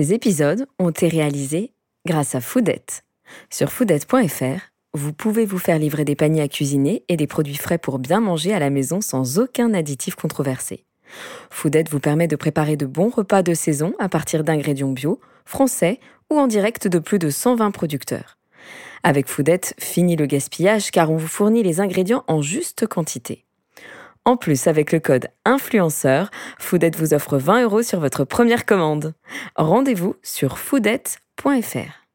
Ces épisodes ont été réalisés grâce à Foodette. Sur foodette.fr, vous pouvez vous faire livrer des paniers à cuisiner et des produits frais pour bien manger à la maison sans aucun additif controversé. Foodette vous permet de préparer de bons repas de saison à partir d'ingrédients bio, français ou en direct de plus de 120 producteurs. Avec Foodette, fini le gaspillage car on vous fournit les ingrédients en juste quantité. En plus, avec le code influenceur, Foodette vous offre 20 euros sur votre première commande. Rendez-vous sur foodette.fr.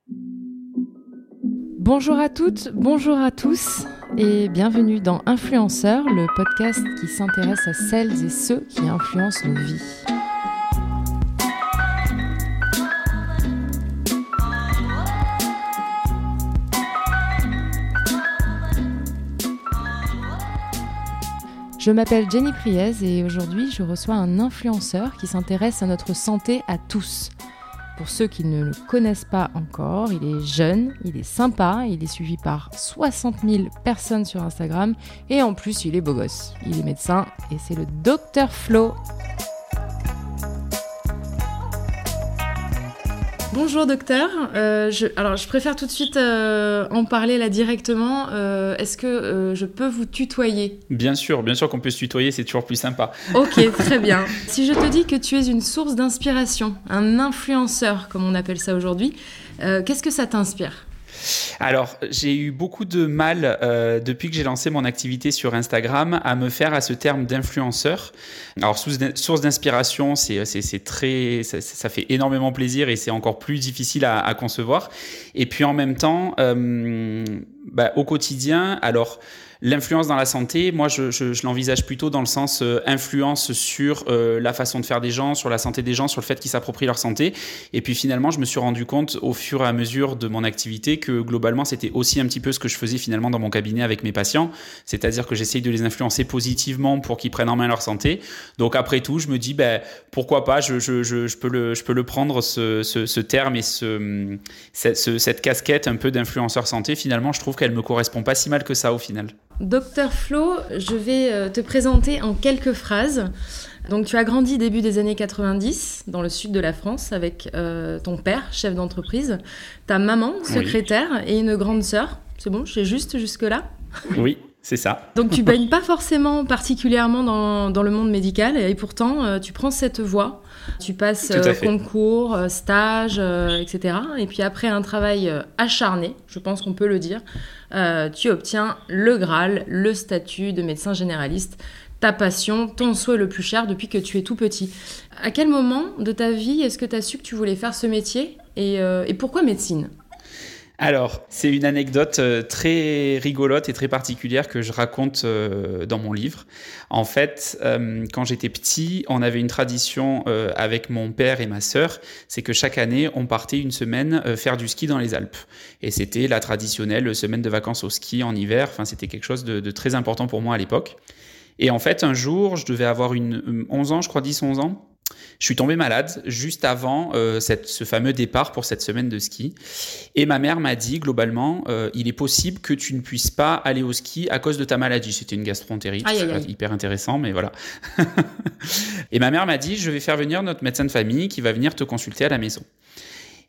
Bonjour à toutes, bonjour à tous et bienvenue dans Influenceur, le podcast qui s'intéresse à celles et ceux qui influencent nos vies. Je m'appelle Jenny Priez et aujourd'hui je reçois un influenceur qui s'intéresse à notre santé à tous. Pour ceux qui ne le connaissent pas encore, il est jeune, il est sympa, il est suivi par 60 000 personnes sur Instagram et en plus il est beau gosse. Il est médecin et c'est le docteur Flo. Bonjour docteur. Euh, je, alors je préfère tout de suite euh, en parler là directement. Euh, est-ce que je peux vous tutoyer? Bien sûr, bien sûr qu'on peut se tutoyer, c'est toujours plus sympa. Ok, très bien. si je te dis que tu es une source d'inspiration, un influenceur comme on appelle ça aujourd'hui, qu'est-ce que ça t'inspire? Alors, j'ai eu beaucoup de mal euh, depuis que j'ai lancé mon activité sur Instagram à me faire à ce terme d'influenceur. Alors, source d'inspiration, c'est très, ça, fait énormément plaisir et c'est encore plus difficile à, concevoir. Et puis en même temps, euh, bah, au quotidien, alors L'influence dans la santé, moi, je, je, je l'envisage plutôt dans le sens euh, influence sur euh, la façon de faire des gens, sur la santé des gens, sur le fait qu'ils s'approprient leur santé. Et puis finalement, je me suis rendu compte au fur et à mesure de mon activité que globalement, c'était aussi un petit peu ce que je faisais finalement dans mon cabinet avec mes patients. C'est-à-dire que j'essaye de les influencer positivement pour qu'ils prennent en main leur santé. Donc après tout, je me dis, ben, pourquoi pas, je, je, peux, le, je peux le prendre, ce, ce, ce terme et ce, cette, cette casquette un peu d'influenceur santé. Finalement, je trouve qu'elle me correspond pas si mal que ça au final. Docteur Flo, je vais euh, te présenter en quelques phrases. Donc tu as grandi début des années 90 dans le sud de la France avec euh, ton père, chef d'entreprise, ta maman, secrétaire, et une grande sœur. C'est bon, j'ai juste jusque-là? Oui, c'est ça. Donc tu baignes pas forcément particulièrement dans, le monde médical et pourtant euh, tu prends cette voie. Tu passes concours, stage, etc. Et puis après un travail acharné, je pense qu'on peut le dire, euh, tu obtiens le Graal, le statut de médecin généraliste, ta passion, ton souhait le plus cher depuis que tu es tout petit. À quel moment de ta vie est-ce que tu as su que tu voulais faire ce métier? Et euh, pourquoi médecine? Alors, c'est une anecdote euh, très rigolote et très particulière que je raconte euh, dans mon livre. En fait, euh, quand j'étais petit, on avait une tradition avec mon père et ma sœur, c'est que chaque année, on partait une semaine faire du ski dans les Alpes. Et c'était la traditionnelle semaine de vacances au ski en hiver. Enfin, c'était quelque chose de, très important pour moi à l'époque. Et en fait, un jour, je devais avoir une 11 ans, je crois 10-11 ans. Je suis tombé malade juste avant euh, cette, ce fameux départ pour cette semaine de ski. Et ma mère m'a dit, globalement, euh, il est possible que tu ne puisses pas aller au ski à cause de ta maladie. C'était une gastroentérite, hyper intéressant, mais voilà. et ma mère m'a dit, je vais faire venir notre médecin de famille qui va venir te consulter à la maison.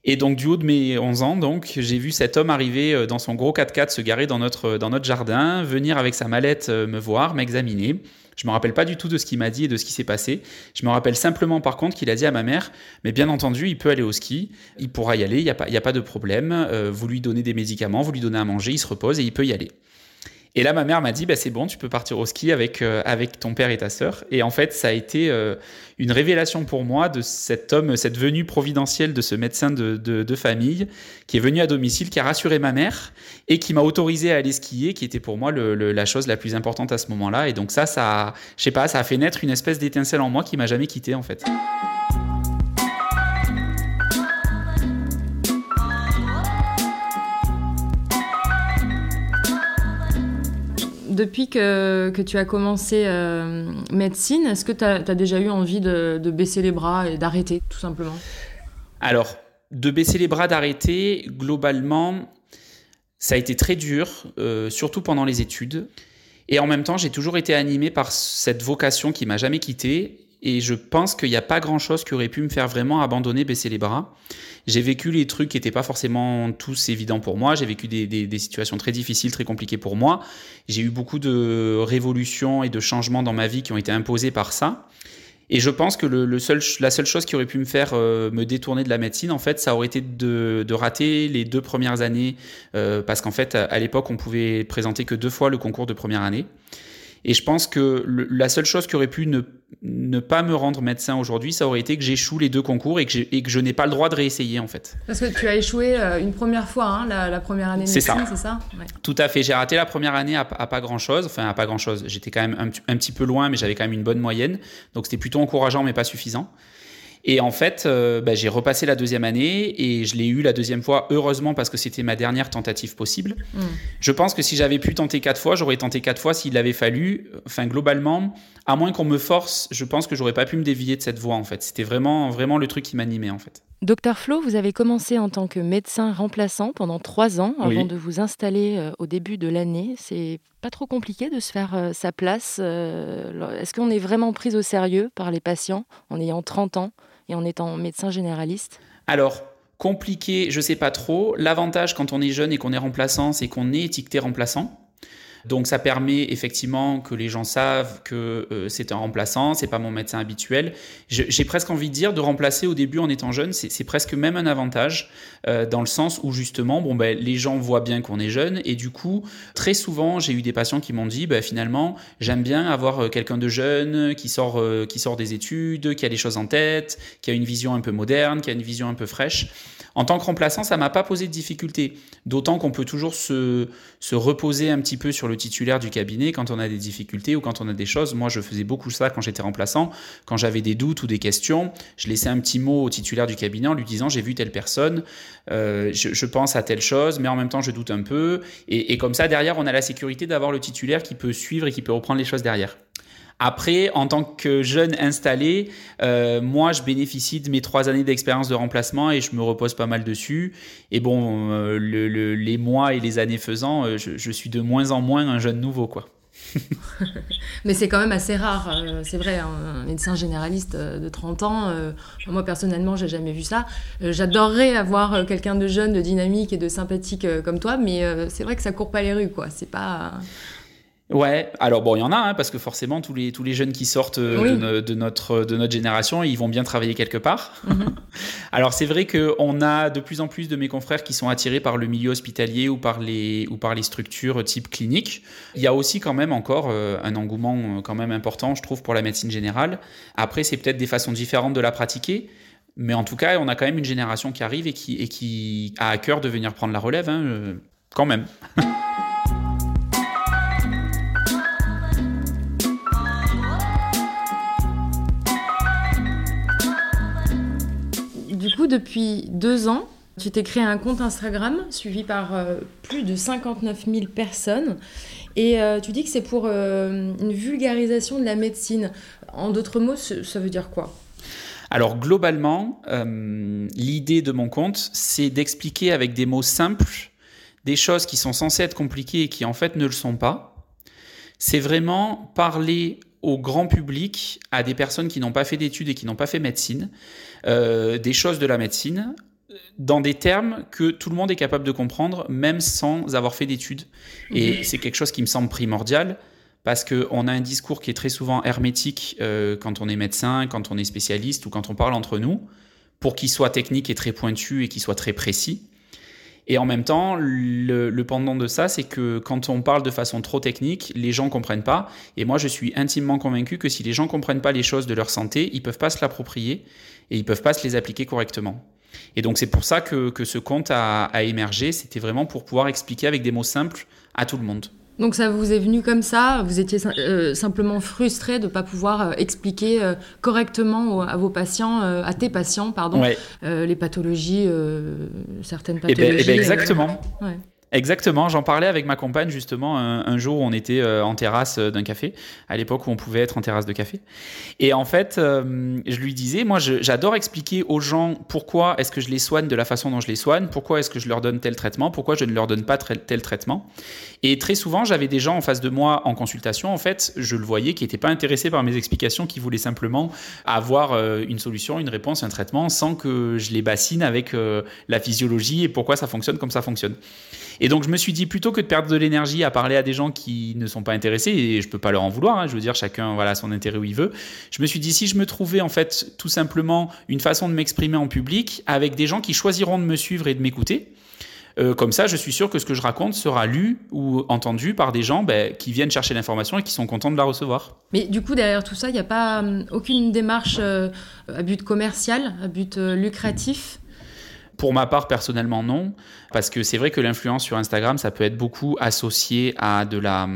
Et donc, du haut de mes 11 ans, donc, j'ai vu cet homme arriver euh, dans son gros 4x4 se garer dans notre, dans notre jardin, venir avec sa mallette me voir, m'examiner. Je me rappelle pas du tout de ce qu'il m'a dit et de ce qui s'est passé. Je me rappelle simplement par contre qu'il a dit à ma mère, mais bien entendu, il peut aller au ski, il pourra y aller, il n'y a, pas, a pas de problème. Euh, vous lui donnez des médicaments, vous lui donnez à manger, il se repose et il peut y aller. Et là, ma mère m'a dit, bah, c'est bon, tu peux partir au ski avec, euh, avec ton père et ta sœur. Et en fait, ça a été euh, une révélation pour moi de cet homme, cette venue providentielle de ce médecin de, de, famille qui est venu à domicile, qui a rassuré ma mère et qui m'a autorisé à aller skier, qui était pour moi le, la chose la plus importante à ce moment-là. Et donc ça, ça, je sais pas, ça a fait naître une espèce d'étincelle en moi qui m'a jamais quitté en fait. Depuis que, tu as commencé euh, médecine, est-ce que tu as, déjà eu envie de, baisser les bras et d'arrêter, tout simplement? Alors, de baisser les bras, d'arrêter, globalement, ça a été très dur, euh, surtout pendant les études. Et en même temps, j'ai toujours été animé par cette vocation qui m'a jamais quitté Et je pense qu'il n'y a pas grand-chose qui aurait pu me faire vraiment abandonner, baisser les bras. J'ai vécu les trucs qui n'étaient pas forcément tous évidents pour moi. J'ai vécu des, situations très difficiles, très compliquées pour moi. J'ai eu beaucoup de révolutions et de changements dans ma vie qui ont été imposés par ça. Et je pense que la seule chose qui aurait pu me faire euh, me détourner de la médecine, en fait, ça aurait été de, de rater les deux premières années, euh, parce qu'en fait, à, à l'époque, on pouvait présenter que deux fois le concours de première année. Et je pense que la seule chose qui aurait pu ne, ne pas me rendre médecin aujourd'hui, ça aurait été que j'échoue les deux concours et que, et que je n'ai pas le droit de réessayer en fait. Parce que tu as échoué euh, une première fois, hein, la, première année de médecine, c'est ça, Tout à fait. J'ai raté la première année à, pas grand chose. Enfin, à pas grand chose. J'étais quand même un, un, petit peu loin, mais j'avais quand même une bonne moyenne. Donc c'était plutôt encourageant, mais pas suffisant. Et en fait, euh, bah, j'ai repassé la deuxième année et je l'ai eu la deuxième fois, heureusement, parce que c'était ma dernière tentative possible. Mm. Je pense que si j'avais pu tenter quatre fois, j'aurais tenté quatre fois s'il avait fallu. Enfin, globalement, à moins qu'on me force, je pense que j'aurais pas pu me dévier de cette voie, en fait. C'était vraiment, vraiment le truc qui m'animait, en fait. Docteur Flo, vous avez commencé en tant que médecin remplaçant pendant trois ans avant de vous installer euh, au début de l'année. C'est pas trop compliqué de se faire euh, sa place. Est-ce qu'on est vraiment pris au sérieux par les patients en ayant 30 ans? Et en étant médecin généraliste Alors, compliqué, je sais pas trop. L'avantage quand on est jeune et qu'on est remplaçant, c'est qu'on est étiqueté remplaçant. Donc ça permet effectivement que les gens savent que euh, c'est un remplaçant, c'est pas mon médecin habituel. J'ai presque envie de dire de remplacer au début en étant jeune, c'est presque même un avantage euh, dans le sens où justement, bon ben les gens voient bien qu'on est jeune et du coup très souvent j'ai eu des patients qui m'ont dit, ben, finalement j'aime bien avoir euh, quelqu'un de jeune qui sort qui sort des études, qui a des choses en tête, qui a une vision un peu moderne, qui a une vision un peu fraîche. En tant que remplaçant, ça m'a pas posé de difficulté. D'autant qu'on peut toujours se, se reposer un petit peu sur le titulaire du cabinet quand on a des difficultés ou quand on a des choses. Moi, je faisais beaucoup ça quand j'étais remplaçant. Quand j'avais des doutes ou des questions, je laissais un petit mot au titulaire du cabinet en lui disant j'ai vu telle personne, euh, je, pense à telle chose, mais en même temps je doute un peu. et comme ça, derrière, on a la sécurité d'avoir le titulaire qui peut suivre et qui peut reprendre les choses derrière. Après, en tant que jeune installé, euh, moi, je bénéficie de mes trois années d'expérience de remplacement et je me repose pas mal dessus. Et bon, euh, les mois et les années faisant, euh, je, suis de moins en moins un jeune nouveau, quoi. Mais c'est quand même assez rare, c'est vrai, un médecin généraliste de 30 ans, moi personnellement, j'ai jamais vu ça. J'adorerais avoir quelqu'un de jeune, de dynamique et de sympathique comme toi, mais c'est vrai que ça court pas les rues, quoi. C'est pas. Ouais, alors bon, il y en a, hein, parce que forcément, tous les, tous les jeunes qui sortent euh, de, notre, de notre génération, ils vont bien travailler quelque part. Mhm. alors c'est vrai qu'on a de plus en plus de mes confrères qui sont attirés par le milieu hospitalier ou par les, ou par les structures type clinique. Il y a aussi quand même encore euh, un engouement euh, quand même important, je trouve, pour la médecine générale. Après, c'est peut-être des façons différentes de la pratiquer. Mais en tout cas, on a quand même une génération qui arrive et qui, et qui a à cœur de venir prendre la relève, hein, quand même. depuis deux ans, tu t'es créé un compte Instagram suivi par euh, plus de 59 000 personnes. Et euh, tu dis que c'est pour euh, une vulgarisation de la médecine. En d'autres mots, ça veut dire quoi? Alors globalement, l'idée de mon compte, c'est d'expliquer avec des mots simples des choses qui sont censées être compliquées et qui en fait ne le sont pas. C'est vraiment parler au grand public, à des personnes qui n'ont pas fait d'études et qui n'ont pas fait médecine, euh, des choses de la médecine dans des termes que tout le monde est capable de comprendre, même sans avoir fait d'études. Et c'est quelque chose qui me semble primordial, parce qu'on a un discours qui est très souvent hermétique euh, quand on est médecin, quand on est spécialiste ou quand on parle entre nous, pour qu'il soit technique et très pointu et qu'il soit très précis. Et en même temps, le, pendant de ça, c'est que quand on parle de façon trop technique, les gens comprennent pas. Et moi, je suis intimement convaincu que si les gens comprennent pas les choses de leur santé, ils peuvent pas se l'approprier et ils peuvent pas se les appliquer correctement. Et donc, c'est pour ça que, ce compte a émergé. C'était vraiment pour pouvoir expliquer avec des mots simples à tout le monde. Donc ça vous est venu comme ça Vous étiez euh, simplement frustré de ne pas pouvoir euh, expliquer euh, correctement à vos patients, à tes patients, pardon, les pathologies, certaines pathologies. Eh ben, eh ben exactement. Exactement, j'en parlais avec ma compagne justement un, jour où on était euh, en terrasse euh, d'un café, à l'époque où on pouvait être en terrasse de café. Et en fait, euh, je lui disais, moi j'adore expliquer aux gens pourquoi est-ce que je les soigne de la façon dont je les soigne, pourquoi est-ce que je leur donne tel traitement, pourquoi je ne leur donne pas tel traitement. Et très souvent, j'avais des gens en face de moi en consultation, en fait, je le voyais, qui n'étaient pas intéressés par mes explications, qui voulaient simplement avoir une solution, une réponse, un traitement, sans que je les bassine avec la physiologie et pourquoi ça fonctionne comme ça fonctionne. Donc je me suis dit plutôt que de perdre de l'énergie à parler à des gens qui ne sont pas intéressés et je peux pas leur en vouloir, hein, je veux dire chacun voilà son intérêt où il veut. Je me suis dit si je me trouvais en fait tout simplement une façon de m'exprimer en public avec des gens qui choisiront de me suivre et de m'écouter. Euh, comme ça, je suis sûr que ce que je raconte sera lu ou entendu par des gens ben, qui viennent chercher l'information et qui sont contents de la recevoir. Mais du coup, derrière tout ça, il n'y a pas hum, aucune démarche euh, à but commercial, à but euh, lucratif pour ma part, personnellement, non. Parce que c'est vrai que l'influence sur Instagram, ça peut être beaucoup associé à de la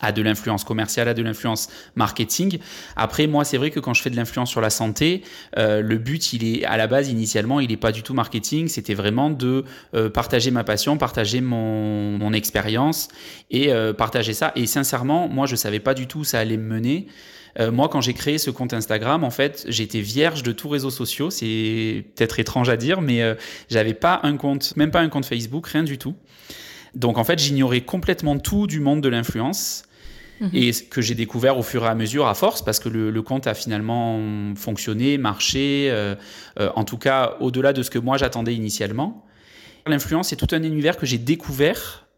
à de l'influence commerciale, à de l'influence marketing. Après, moi, c'est vrai que quand je fais de l'influence sur la santé, euh, le but, il est à la base, initialement, il n'est pas du tout marketing. C'était vraiment de euh, partager ma passion, partager mon, expérience et euh, partager ça. Et sincèrement, moi, je savais pas du tout où ça allait me mener. Euh, moi, quand j'ai créé ce compte Instagram, en fait, j'étais vierge de tous réseaux sociaux. C'est peut-être étrange à dire, mais euh, j'avais pas un compte, même pas un compte Facebook, rien du tout. Donc, en fait, j'ignorais complètement tout du monde de l'influence. Mhm. Et que j'ai découvert au fur et à mesure à force, parce que le, compte a finalement fonctionné, marché, euh, en tout cas au-delà de ce que moi j'attendais initialement. L'influence, c'est tout un univers que j'ai découvert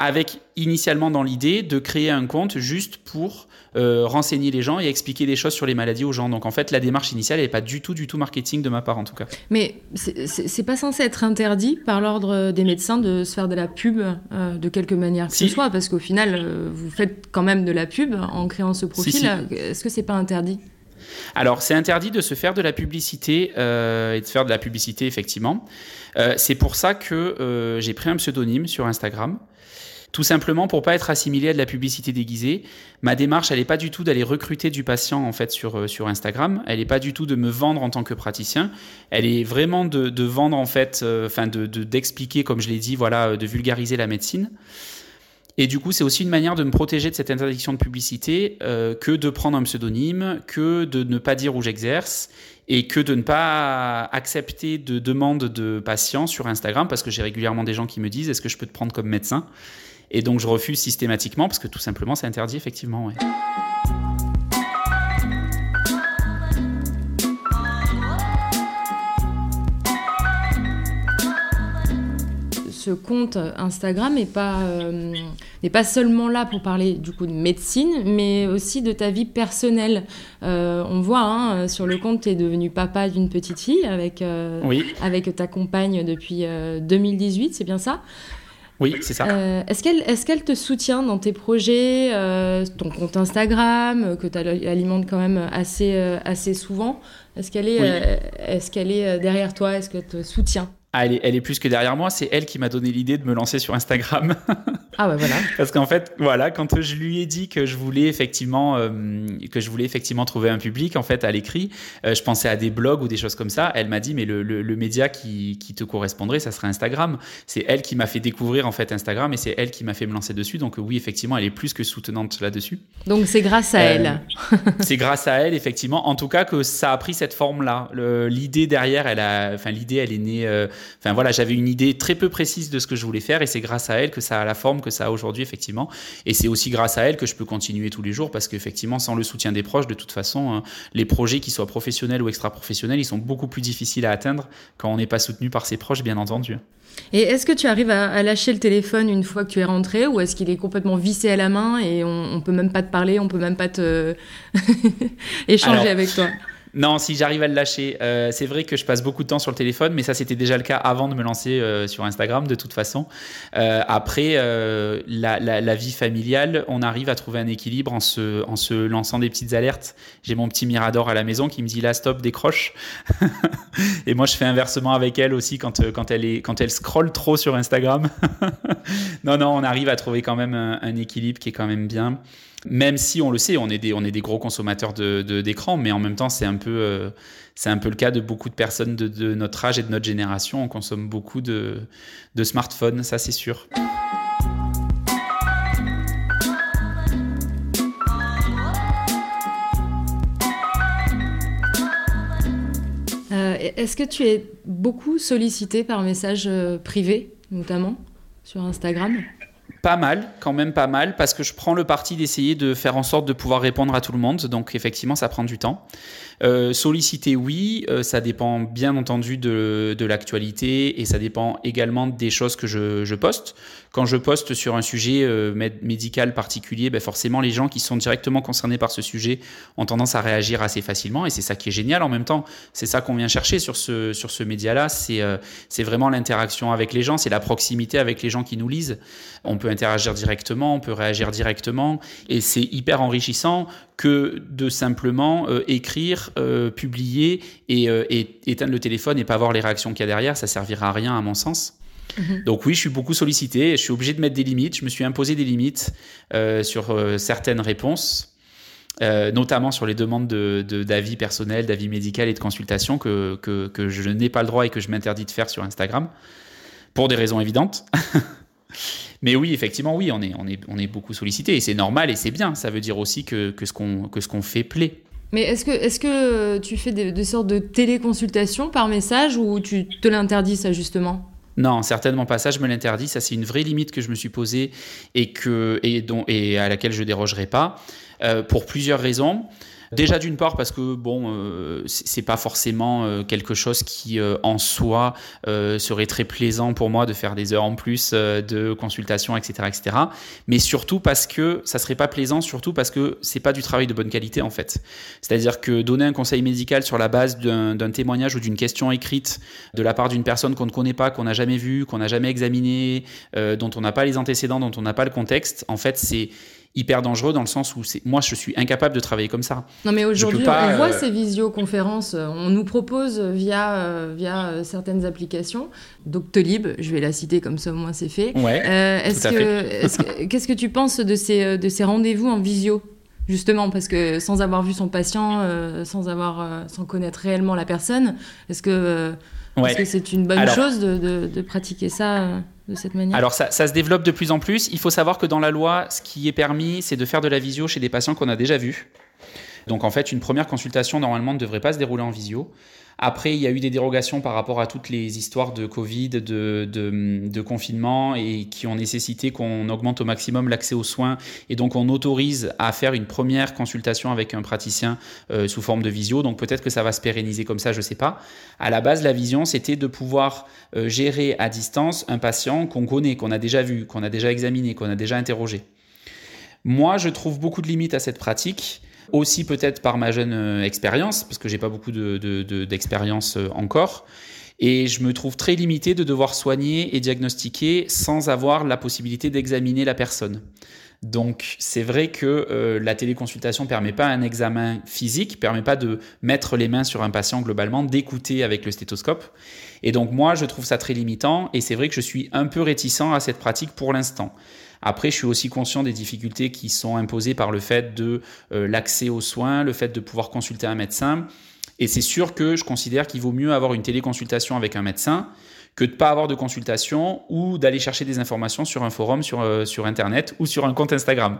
avec initialement dans l'idée de créer un compte juste pour euh, renseigner les gens et expliquer des choses sur les maladies aux gens. Donc en fait, la démarche initiale n'est pas du tout, du tout marketing de ma part en tout cas. Mais c'est pas censé être interdit par l'ordre des médecins de se faire de la pub euh, de quelque manière que ce soit, parce qu'au final, euh, vous faites quand même de la pub en créant ce profil. Est-ce que c'est pas interdit? Alors, c'est interdit de se faire de la publicité et de faire de la publicité, effectivement. c'est pour ça que j'ai pris un pseudonyme sur Instagram. Tout simplement pour pas être assimilé à de la publicité déguisée. Ma démarche, elle n'est pas du tout d'aller recruter du patient en fait sur, euh, sur Instagram. Elle n'est pas du tout de me vendre en tant que praticien. Elle est vraiment de, vendre en fait, euh, enfin de d'expliquer, comme je l'ai dit, voilà, euh, de vulgariser la médecine. Et du coup, c'est aussi une manière de me protéger de cette interdiction de publicité que de prendre un pseudonyme, que de ne pas dire où j'exerce et que de ne pas accepter de demandes de patients sur Instagram parce que j'ai régulièrement des gens qui me disent est-ce que je peux te prendre comme médecin? Et donc je refuse systématiquement parce que tout simplement c'est interdit effectivement. ce compte Instagram n'est pas, euh, pas seulement là pour parler du coup de médecine, mais aussi de ta vie personnelle. Euh, on voit hein, sur le compte, tu es devenu papa d'une petite fille avec, euh, avec ta compagne depuis 2018, c'est bien ça? Oui, c'est ça. Euh, est-ce qu'elle est qu'elle te soutient dans tes projets, euh, ton compte Instagram, euh, que tu alimentes quand même assez, assez souvent? Est-ce qu'elle est, est, qu'elle est derrière toi? Est-ce qu'elle te soutient? Ah, elle, est, plus que derrière moi, c'est elle qui m'a donné l'idée de me lancer sur Instagram. ah ouais, voilà. Parce qu'en fait, voilà, quand je lui ai dit que je voulais effectivement, euh, que je voulais effectivement trouver un public, en fait, à l'écrit, euh, je pensais à des blogs ou des choses comme ça. Elle m'a dit, mais le, le, média qui, qui, te correspondrait, ça serait Instagram. C'est elle qui m'a fait découvrir en fait Instagram et c'est elle qui m'a fait me lancer dessus. Donc oui, effectivement, elle est plus que soutenante là-dessus. Donc c'est grâce à euh, elle. c'est grâce à elle, effectivement. En tout cas, que ça a pris cette forme-là. L'idée derrière, elle a, enfin l'idée, elle est née Enfin voilà, j'avais une idée très peu précise de ce que je voulais faire et c'est grâce à elle que ça a la forme que ça a aujourd'hui effectivement. Et c'est aussi grâce à elle que je peux continuer tous les jours parce qu'effectivement, sans le soutien des proches, de toute façon, hein, les projets, qu'ils soient professionnels ou extra-professionnels, ils sont beaucoup plus difficiles à atteindre quand on n'est pas soutenu par ses proches, bien entendu. Et est-ce que tu arrives à, lâcher le téléphone une fois que tu es rentré ou est-ce qu'il est complètement vissé à la main et on, ne peut même pas te parler, on peut même pas te échanger avec toi? Non, si j'arrive à le lâcher. Euh, c'est vrai que je passe beaucoup de temps sur le téléphone, mais ça c'était déjà le cas avant de me lancer euh, sur Instagram de toute façon. Euh, après, la, vie familiale, on arrive à trouver un équilibre en se, en se lançant des petites alertes. J'ai mon petit Mirador à la maison qui me dit là stop, décroche. Et moi je fais inversement avec elle aussi quand, quand, elle, est, quand elle scrolle trop sur Instagram. non, non, on arrive à trouver quand même un, un équilibre qui est quand même bien. Même si on le sait, on est des, gros consommateurs d'écran, mais en même temps, c'est un, peu, euh, c'est un peu le cas de beaucoup de personnes de, notre âge et de notre génération. On consomme beaucoup de, smartphones, ça c'est sûr. Euh, est-ce que tu es beaucoup sollicité par message euh, privé, notamment sur Instagram? Pas mal, quand même pas mal, parce que je prends le parti d'essayer de faire en sorte de pouvoir répondre à tout le monde. Donc effectivement, ça prend du temps. Euh, solliciter, oui, euh, ça dépend bien entendu de, de l'actualité et ça dépend également des choses que je, je poste. Quand je poste sur un sujet euh, médical particulier, ben forcément les gens qui sont directement concernés par ce sujet ont tendance à réagir assez facilement et c'est ça qui est génial en même temps. C'est ça qu'on vient chercher sur ce, sur ce média-là, c'est vraiment l'interaction avec les gens, c'est la proximité avec les gens qui nous lisent. On peut interagir directement, on peut réagir directement et c'est hyper enrichissant que de simplement euh, écrire, euh, publier euh, et, éteindre le téléphone et pas voir les réactions qu'il y a derrière, ça servira à rien à mon sens. Mhm. Donc oui, je suis beaucoup sollicité, je suis obligé de mettre des limites, je me suis imposé des limites sur certaines réponses. notamment sur les demandes d'avis de, d'avis personnels, d'avis médical et de consultation que, que, que je n'ai pas le droit et que je m'interdis de faire sur Instagram, pour des raisons évidentes. Mais oui, effectivement, oui, on est, on est, on est beaucoup sollicité et c'est normal et c'est bien. Ça veut dire aussi que, que ce qu'on fait plaît. Mais est-ce que, tu fais des, sortes de téléconsultations par message ou tu te l'interdis ça justement? Non, certainement pas. Ça, je me l'interdis. Ça, c'est une vraie limite que je me suis posée et, et à laquelle je dérogerai pas euh, pour plusieurs raisons. Déjà d'une part parce que bon, euh, c'est pas forcément euh, quelque chose qui euh, en soi serait très plaisant pour moi de faire des heures en plus de consultation, etc., etc. Mais surtout parce que ça serait pas plaisant, surtout parce que c'est pas du travail de bonne qualité en fait. C'est-à-dire que donner un conseil médical sur la base d'un témoignage ou d'une question écrite de la part d'une personne qu'on ne connaît pas, qu'on n'a jamais vue, qu'on n'a jamais examinée, dont on n'a pas les antécédents, dont on n'a pas le contexte, en fait c'est hyper dangereux dans le sens où c'est moi je suis incapable de travailler comme ça. Non mais aujourd'hui on voit euh, ces visioconférences, euh, on nous propose via euh, via certaines applications, Doctolib, je vais la citer comme ça au moins c'est fait. Ouais. est-ce que qu'est-ce que tu penses de ces de ces rendez-vous en visio justement? Parce que sans avoir vu son patient, sans avoir sans connaître réellement la personne, est-ce que est-ce que c'est une bonne chose de, de, de, pratiquer ça de cette manière Alors ça, ça, se développe de plus en plus. Il faut savoir que dans la loi, ce qui est permis, c'est de faire de la visio chez des patients qu'on a déjà vus. Donc en fait, une première consultation normalement ne devrait pas se dérouler en visio. Après, il y a eu des dérogations par rapport à toutes les histoires de Covid, de, confinement, et qui ont nécessité qu'on augmente au maximum l'accès aux soins. Et donc, on autorise à faire une première consultation avec un praticien euh, sous forme de visio. Donc, peut-être que ça va se pérenniser comme ça, je ne sais pas. À la base, la vision, c'était de pouvoir euh, gérer à distance un patient qu'on connaît, qu'on a déjà vu, qu'on a déjà examiné, qu'on a déjà interrogé. Moi, je trouve beaucoup de limites à cette pratique aussi peut-être par ma jeune euh, expérience, parce que j'ai pas beaucoup d'expérience de, de, encore. Et je me trouve très limité de devoir soigner et diagnostiquer sans avoir la possibilité d'examiner la personne. Donc c'est vrai que euh, la téléconsultation permet pas un examen physique, permet pas de mettre les mains sur un patient globalement, d'écouter avec le stéthoscope. Et donc moi je trouve ça très limitant et c'est vrai que je suis un peu réticent à cette pratique pour l'instant. Après, je suis aussi conscient des difficultés qui sont imposées par le fait de euh, l'accès aux soins, le fait de pouvoir consulter un médecin. Et c'est sûr que je considère qu'il vaut mieux avoir une téléconsultation avec un médecin que de ne pas avoir de consultation ou d'aller chercher des informations sur un forum, sur, euh, sur Internet ou sur un compte Instagram.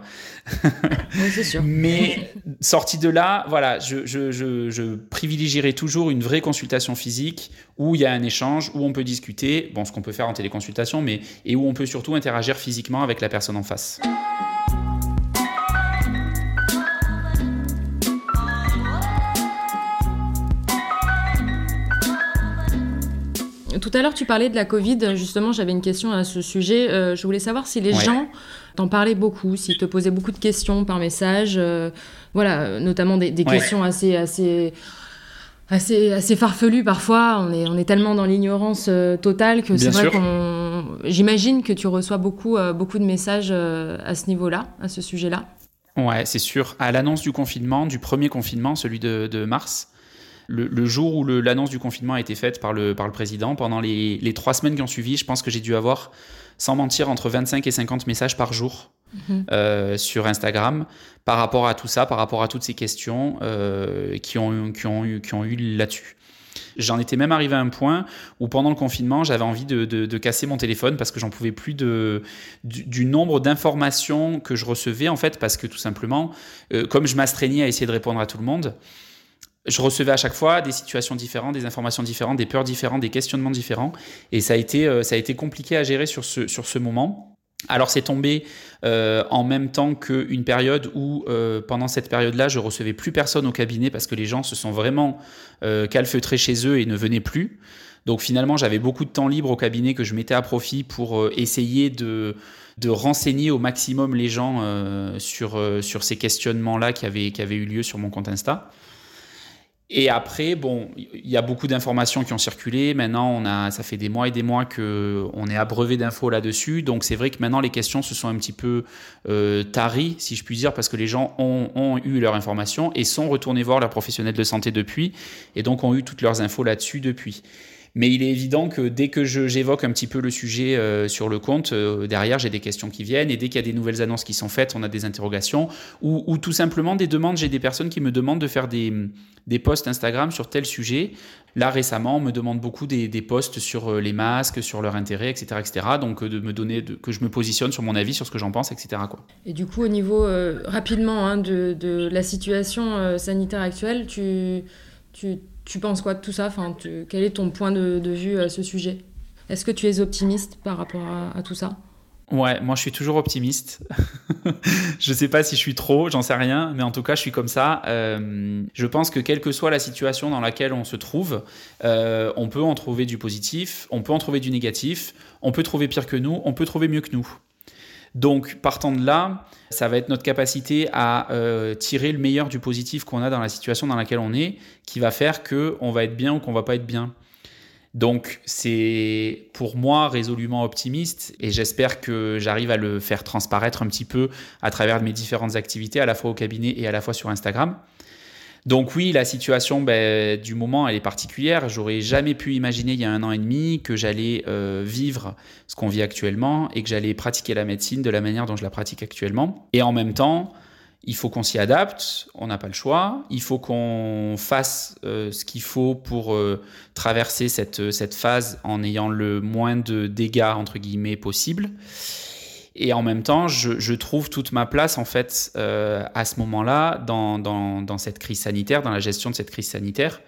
c'est sûr. Mais sorti de là, voilà, je, je, je, je, privilégierai toujours une vraie consultation physique où il y a un échange, où on peut discuter, bon, ce qu'on peut faire en téléconsultation, mais et où on peut surtout interagir physiquement avec la personne en face. Tout à l'heure, tu parlais de la Covid. Justement, j'avais une question à ce sujet. Euh, je voulais savoir si les gens t'en parlaient beaucoup, s'ils te posaient beaucoup de questions par message. Euh, voilà, notamment des, questions assez, assez, assez, assez farfelues parfois. On est, on est tellement dans l'ignorance euh, totale que c'est vrai qu'on. J'imagine que tu reçois beaucoup, beaucoup de messages à ce niveau-là, à ce sujet-là. Ouais, c'est sûr. À l'annonce du confinement, du premier confinement, celui de, de mars, le, jour où l'annonce du confinement a été faite par le, par le président, pendant les, les trois semaines qui ont suivi, je pense que j'ai dû avoir, sans mentir, entre 25 et 50 messages par jour mhm. euh, sur Instagram par rapport à tout ça, par rapport à toutes ces questions euh, qui, ont, qui, ont eu, qui ont eu là-dessus. J'en étais même arrivé à un point où pendant le confinement, j'avais envie de, de, casser mon téléphone parce que j'en pouvais plus de, du, nombre d'informations que je recevais en fait parce que tout simplement, euh, comme je m'astreignais à essayer de répondre à tout le monde, je recevais à chaque fois des situations différentes, des informations différentes, des peurs différentes, des questionnements différents. Et ça a été, euh, ça a été compliqué à gérer sur ce, sur ce moment. Alors c'est tombé euh, en même temps qu'une période où, euh, pendant cette période-là, je recevais plus personne au cabinet parce que les gens se sont vraiment calfeutrés chez eux et ne venaient plus. Donc finalement, j'avais beaucoup de temps libre au cabinet que je mettais à profit pour essayer de, de renseigner au maximum les gens sur, sur ces questionnements-là qui avaient, qui avaient eu lieu sur mon compte Insta. Et après, bon, il y a beaucoup d'informations qui ont circulé. Maintenant, on a, ça fait des mois et des mois que on est abreuvé d'infos là-dessus. Donc, c'est vrai que maintenant, les questions se sont un petit peu euh, taries, si je puis dire, parce que les gens ont, ont eu leur information et sont retournés voir leurs professionnels de santé depuis, et donc ont eu toutes leurs infos là-dessus depuis. Mais il est évident que dès que j'évoque un petit peu le sujet euh, sur le compte, euh, derrière j'ai des questions qui viennent et dès qu'il y a des nouvelles annonces qui sont faites, on a des interrogations ou, ou tout simplement des demandes. J'ai des personnes qui me demandent de faire des, des posts Instagram sur tel sujet. Là récemment, on me demande beaucoup des, des posts sur euh, les masques, sur leur intérêt, etc., etc. Donc de me donner, que je me positionne sur mon avis, sur ce que j'en pense, etc. Et du coup, au niveau rapidement hein, de, de, la situation sanitaire actuelle, tu, tu tu penses quoi de tout ça Quel est ton point de, vue à ce sujet Est-ce que tu es optimiste par rapport à, tout ça Ouais, moi je suis toujours optimiste. je sais pas si je suis trop, j'en sais rien, mais en tout cas je suis comme ça. Euh, je pense que quelle que soit la situation dans laquelle on se trouve, euh, on peut en trouver du positif, on peut en trouver du négatif, on peut trouver pire que nous, on peut trouver mieux que nous. Donc, partant de là, ça va être notre capacité à euh, tirer le meilleur du positif qu'on a dans la situation dans laquelle on est, qui va faire qu'on va être bien ou qu'on va pas être bien. Donc, c'est pour moi résolument optimiste et j'espère que j'arrive à le faire transparaître un petit peu à travers mes différentes activités, à la fois au cabinet et à la fois sur Instagram. Donc oui, la situation ben, du moment, elle est particulière. J'aurais jamais pu imaginer il y a un an et demi que j'allais euh, vivre ce qu'on vit actuellement et que j'allais pratiquer la médecine de la manière dont je la pratique actuellement. Et en même temps, il faut qu'on s'y adapte, on n'a pas le choix, il faut qu'on fasse euh, ce qu'il faut pour euh, traverser cette, cette phase en ayant le moins de dégâts, entre guillemets, possible. Et en même temps, je, trouve toute ma place, en fait, euh, à ce moment-là, dans, cette crise sanitaire, dans la gestion de cette crise sanitaire,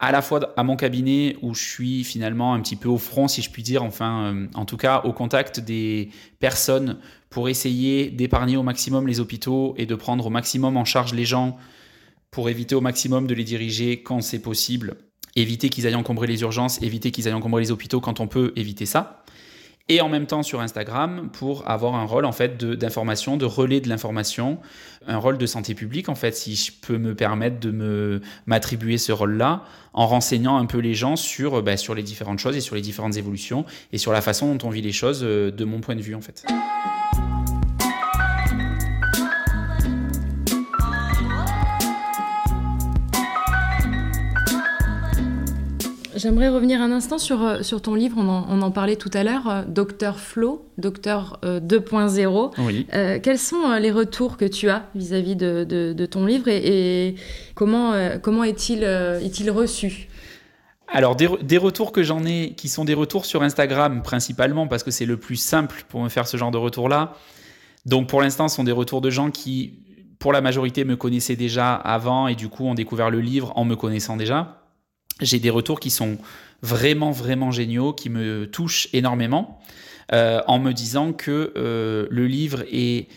à la fois à mon cabinet, où je suis finalement un petit peu au front, si je puis dire, enfin, euh, en tout cas, au contact des personnes pour essayer d'épargner au maximum les hôpitaux et de prendre au maximum en charge les gens pour éviter au maximum de les diriger quand c'est possible, éviter qu'ils aillent encombrer les urgences, éviter qu'ils aillent encombrer les hôpitaux quand on peut éviter ça et en même temps sur Instagram pour avoir un rôle en fait d'information, de, relais de l'information, un rôle de santé publique en fait, si je peux me permettre de me m'attribuer ce rôle-là en renseignant un peu les gens sur, bah, sur les différentes choses et sur les différentes évolutions et sur la façon dont on vit les choses euh, de mon point de vue en fait. J'aimerais revenir un instant sur, euh, sur ton livre, on en, parlait tout à l'heure, euh, Docteur Flo, Docteur 2.0. Euh, quels sont les retours que tu as vis-à-vis de, ton livre et, comment, comment est-il est reçu? Alors des, retours que j'en ai, qui sont des retours sur Instagram principalement, parce que c'est le plus simple pour me faire ce genre de retour-là. Donc pour l'instant, ce sont des retours de gens qui, pour la majorité, me connaissaient déjà avant et du coup ont découvert le livre en me connaissant déjà j'ai des retours qui sont vraiment, vraiment géniaux, qui me touchent énormément, euh, en me disant que euh, le livre est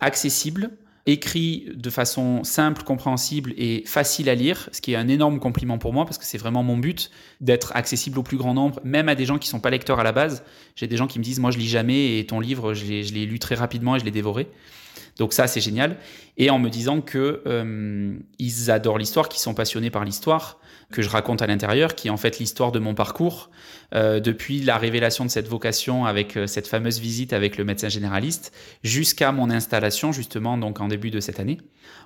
accessible, écrit de façon simple, compréhensible et facile à lire, ce qui est un énorme compliment pour moi parce que c'est vraiment mon but d'être accessible au plus grand nombre, même à des gens qui ne sont pas lecteurs à la base. J'ai des gens qui me disent moi je lis jamais et ton livre je l'ai lu très rapidement et je l'ai dévoré. Donc ça, c'est génial. Et en me disant que euh, ils adorent l'histoire, qu'ils sont passionnés par l'histoire que je raconte à l'intérieur, qui est en fait l'histoire de mon parcours, euh, depuis la révélation de cette vocation avec euh, cette fameuse visite avec le médecin généraliste, jusqu'à mon installation justement donc en début de cette année.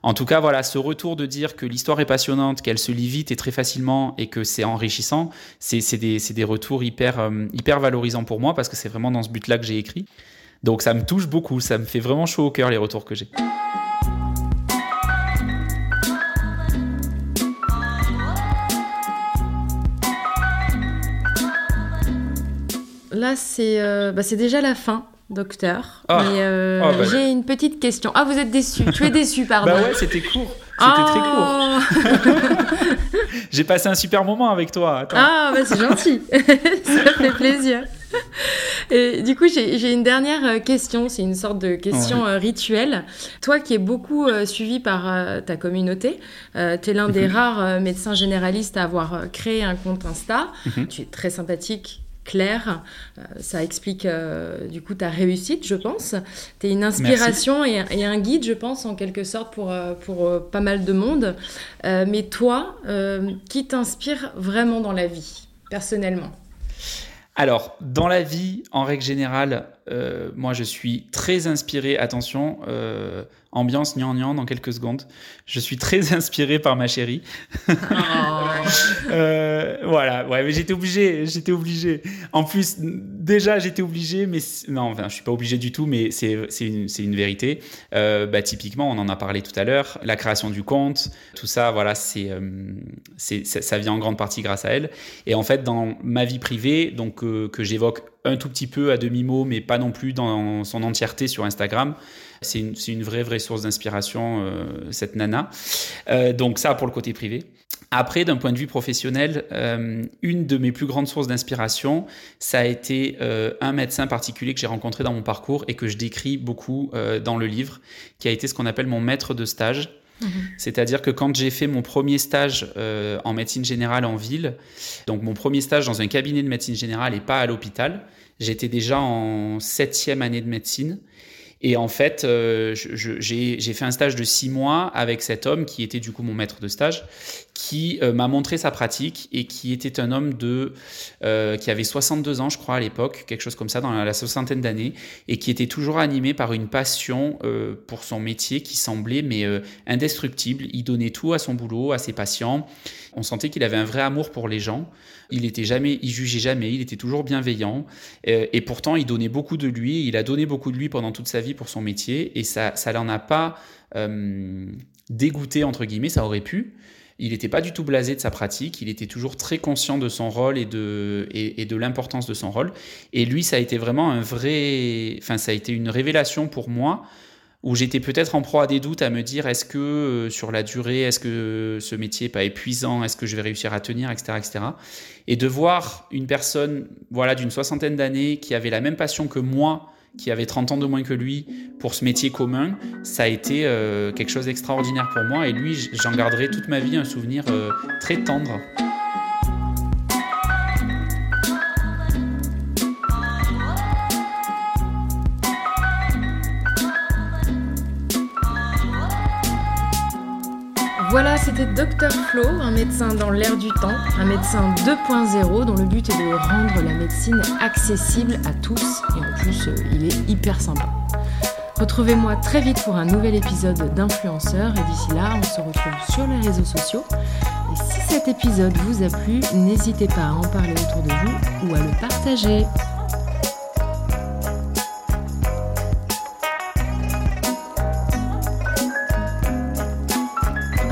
En tout cas, voilà, ce retour de dire que l'histoire est passionnante, qu'elle se lit vite et très facilement et que c'est enrichissant, c'est des, des, retours hyper, hyper valorisants pour moi parce que c'est vraiment dans ce but-là que j'ai écrit. Donc ça me touche beaucoup, ça me fait vraiment chaud au cœur les retours que j'ai. Là, c'est euh, bah, déjà la fin, docteur. Ah. Mais euh, ah, bah. j'ai une petite question. Ah, vous êtes déçu. Tu es déçu, pardon. bah ouais, c'était court. C'était très court. Oh. j'ai passé un super moment avec toi. Ah, bah c'est gentil. Ça fait plaisir. Et du coup, j'ai une dernière euh, question. C'est une sorte de question euh, rituelle. Toi qui es beaucoup euh, suivi par ta communauté, tu es l'un des mhm. rares médecins généralistes à avoir créé un compte Insta. Mhm. Tu es très sympathique clair. ça explique du coup ta réussite, je pense. Tu es une inspiration et, et, un guide, je pense, en quelque sorte, pour, pour pas mal de monde. mais toi, qui t'inspire vraiment dans la vie, personnellement? Alors, dans la vie, en règle générale, euh, moi je suis très inspiré, attention, euh, ambiance gnangnan dans quelques secondes. Je suis très inspiré par ma chérie. Oh. Euh, voilà, ouais, mais j'étais obligé, j'étais obligé. En plus, déjà j'étais obligé, mais non, enfin, je suis pas obligé du tout, mais c'est une, une, vérité. bah, typiquement, on en a parlé tout à l'heure, la création du compte, tout ça, voilà, c'est ça vient en grande partie grâce à elle. Et en fait, dans ma vie privée, donc que j'évoque un tout petit peu à demi-mot, mais pas non plus dans son entièreté sur Instagram. C'est une, une, vraie, vraie source d'inspiration, euh, cette nana. Euh, donc ça, pour le côté privé. Après, d'un point de vue professionnel, euh, une de mes plus grandes sources d'inspiration, ça a été un médecin particulier que j'ai rencontré dans mon parcours et que je décris beaucoup dans le livre, qui a été ce qu'on appelle mon maître de stage. Mhm. C'est-à-dire que quand j'ai fait mon premier stage euh, en médecine générale en ville, donc mon premier stage dans un cabinet de médecine générale et pas à l'hôpital, j'étais déjà en septième année de médecine. Et en fait, euh, j'ai fait un stage de six mois avec cet homme qui était du coup mon maître de stage, qui euh, m'a montré sa pratique et qui était un homme de euh, qui avait 62 ans, je crois à l'époque, quelque chose comme ça, dans la, soixantaine d'années, et qui était toujours animé par une passion pour son métier qui semblait mais indestructible. Il donnait tout à son boulot, à ses patients. On sentait qu'il avait un vrai amour pour les gens. Il était jamais, il jugeait jamais, il était toujours bienveillant. Euh, et pourtant, il donnait beaucoup de lui. Il a donné beaucoup de lui pendant toute sa vie pour son métier. Et ça, ça l'en a pas euh, dégoûté entre guillemets. Ça aurait pu. Il n'était pas du tout blasé de sa pratique, il était toujours très conscient de son rôle et de, l'importance de son rôle. Et lui, ça a été vraiment un vrai, enfin, ça a été une révélation pour moi où j'étais peut-être en proie à des doutes à me dire est-ce que euh, sur la durée, est-ce que ce métier n'est pas épuisant, est-ce que je vais réussir à tenir, etc., etc. Et de voir une personne, voilà, d'une soixantaine d'années qui avait la même passion que moi, qui avait 30 ans de moins que lui pour ce métier commun, ça a été euh, quelque chose d'extraordinaire pour moi. Et lui, j'en garderai toute ma vie un souvenir euh, très tendre. Voilà, c'était Dr Flo, un médecin dans l'air du temps, un médecin 2.0 dont le but est de rendre la médecine accessible à tous et en plus euh, il est hyper sympa. Retrouvez-moi très vite pour un nouvel épisode d'Influenceur et d'ici là on se retrouve sur les réseaux sociaux. Et si cet épisode vous a plu, n'hésitez pas à en parler autour de vous ou à le partager.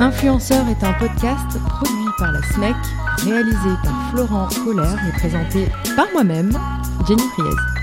Influenceur est un podcast produit par la SMEC, réalisé par Florent Collère et présenté par moi-même, Jenny Priez.